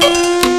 de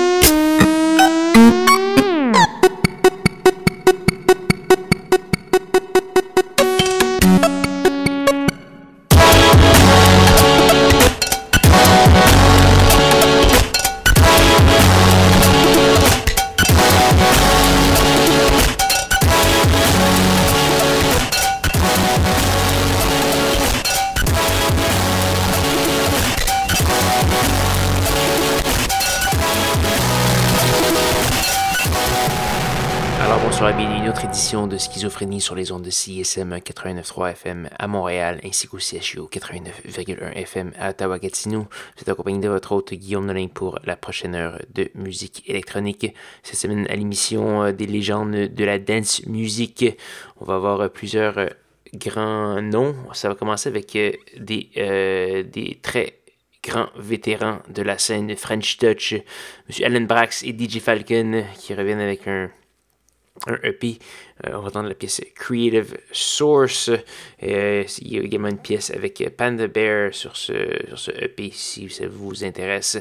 Schizophrénie sur les ondes de CSM 89.3 FM à Montréal ainsi qu'au CHU 89.1 FM à Ottawa-Gatineau. Vous êtes accompagné de votre hôte Guillaume Nolin pour la prochaine heure de musique électronique. Cette semaine à l'émission euh, des légendes de la dance music, on va avoir plusieurs euh, grands noms. Ça va commencer avec euh, des, très grands vétérans de la scène French Touch, M. Alan Brax et DJ Falcon, qui reviennent avec un, un EP euh, on va entendre la pièce Creative Source. Euh, il y a également une pièce avec Panda Bear sur ce, sur ce EP si ça vous intéresse.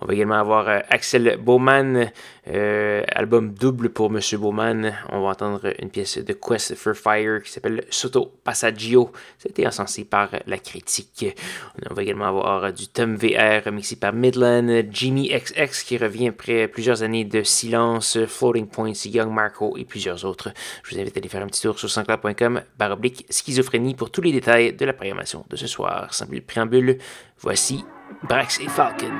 On va également avoir euh, Axel Bowman, album double pour Monsieur Bowman. On va entendre une pièce de Quest for Fire qui s'appelle Soto Passaggio. Été encensé par la critique. On va également avoir du Tom VR mixé par Midland, Jimmy XX qui revient après plusieurs années de silence, Floating Points, Young Marco et plusieurs autres. Je vous invite à aller faire un petit tour sur sanscloud.com baroblique schizophrénie pour tous les détails de la programmation de ce soir. Sans plus de préambule, voici Brax et Falcon.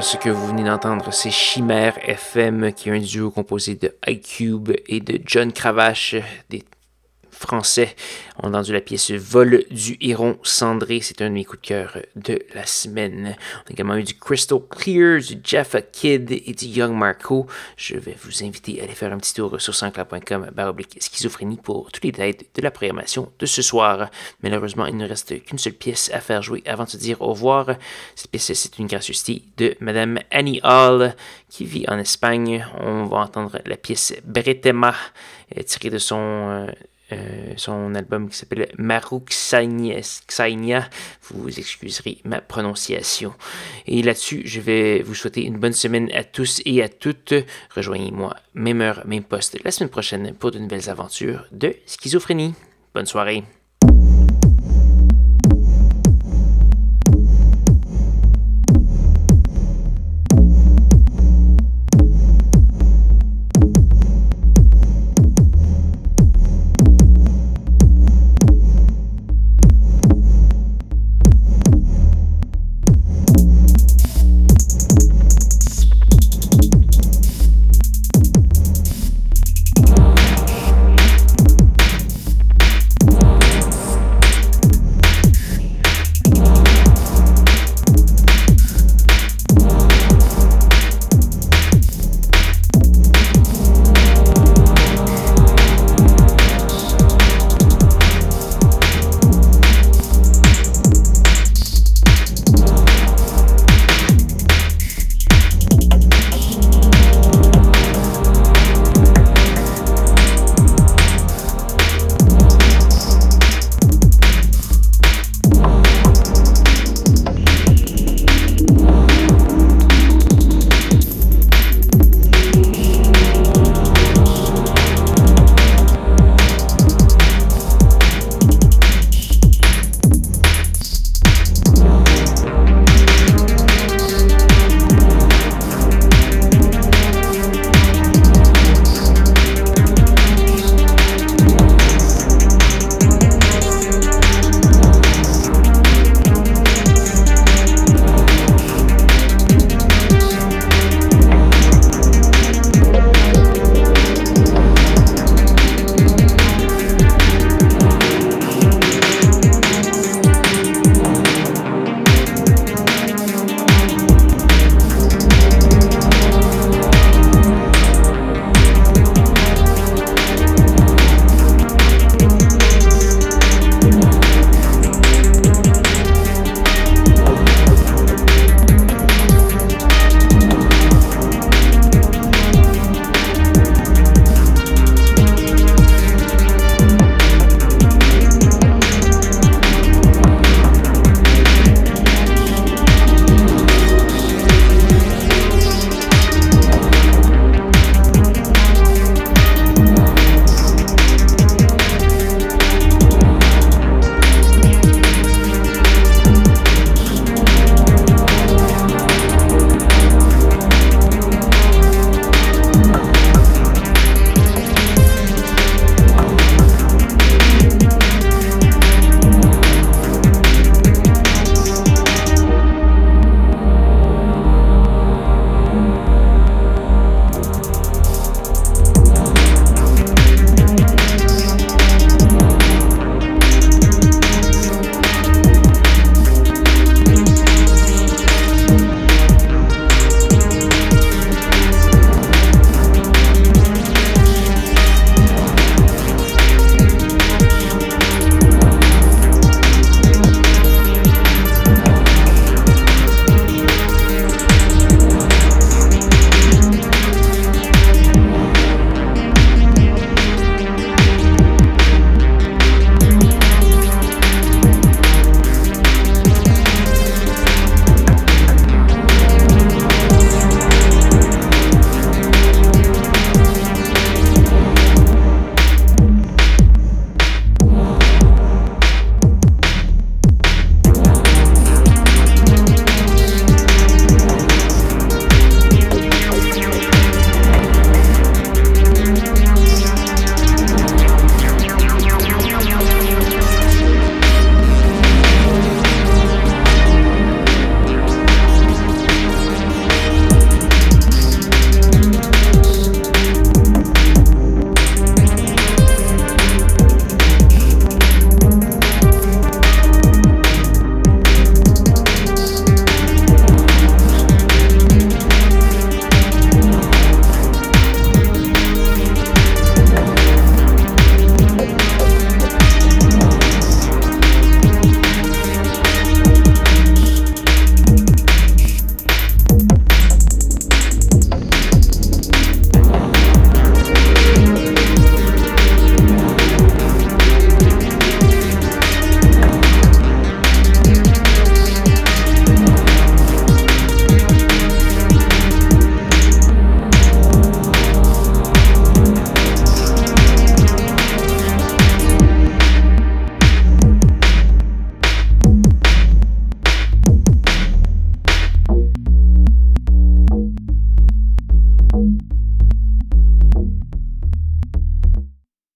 Ce que vous venez d'entendre, c'est Chimère FM, qui est un duo composé de iCube et de John Cravache, des français. On a entendu la pièce Vol du Héron cendré. C'est un de mes coups de cœur de la semaine. On a également eu du Crystal Clear, du Jaffa Kid et du Young Marco. Je vais vous inviter à aller faire un petit tour sur sanscloud.com baroblique schizophrénie pour tous les détails de la programmation de ce soir. Malheureusement, il ne reste qu'une seule pièce à faire jouer avant de se dire au revoir. Cette pièce, c'est une gracieuseté de Madame Annie Hall qui vit en Espagne. On va entendre la pièce Bretema tirée de son euh, son album qui s'appelle Maruk Xainia. Vous excuserez ma prononciation. Et là-dessus, je vais vous souhaiter une bonne semaine à tous et à toutes. Rejoignez-moi, même heure, même poste, la semaine prochaine pour de nouvelles aventures de schizophrénie. Bonne soirée.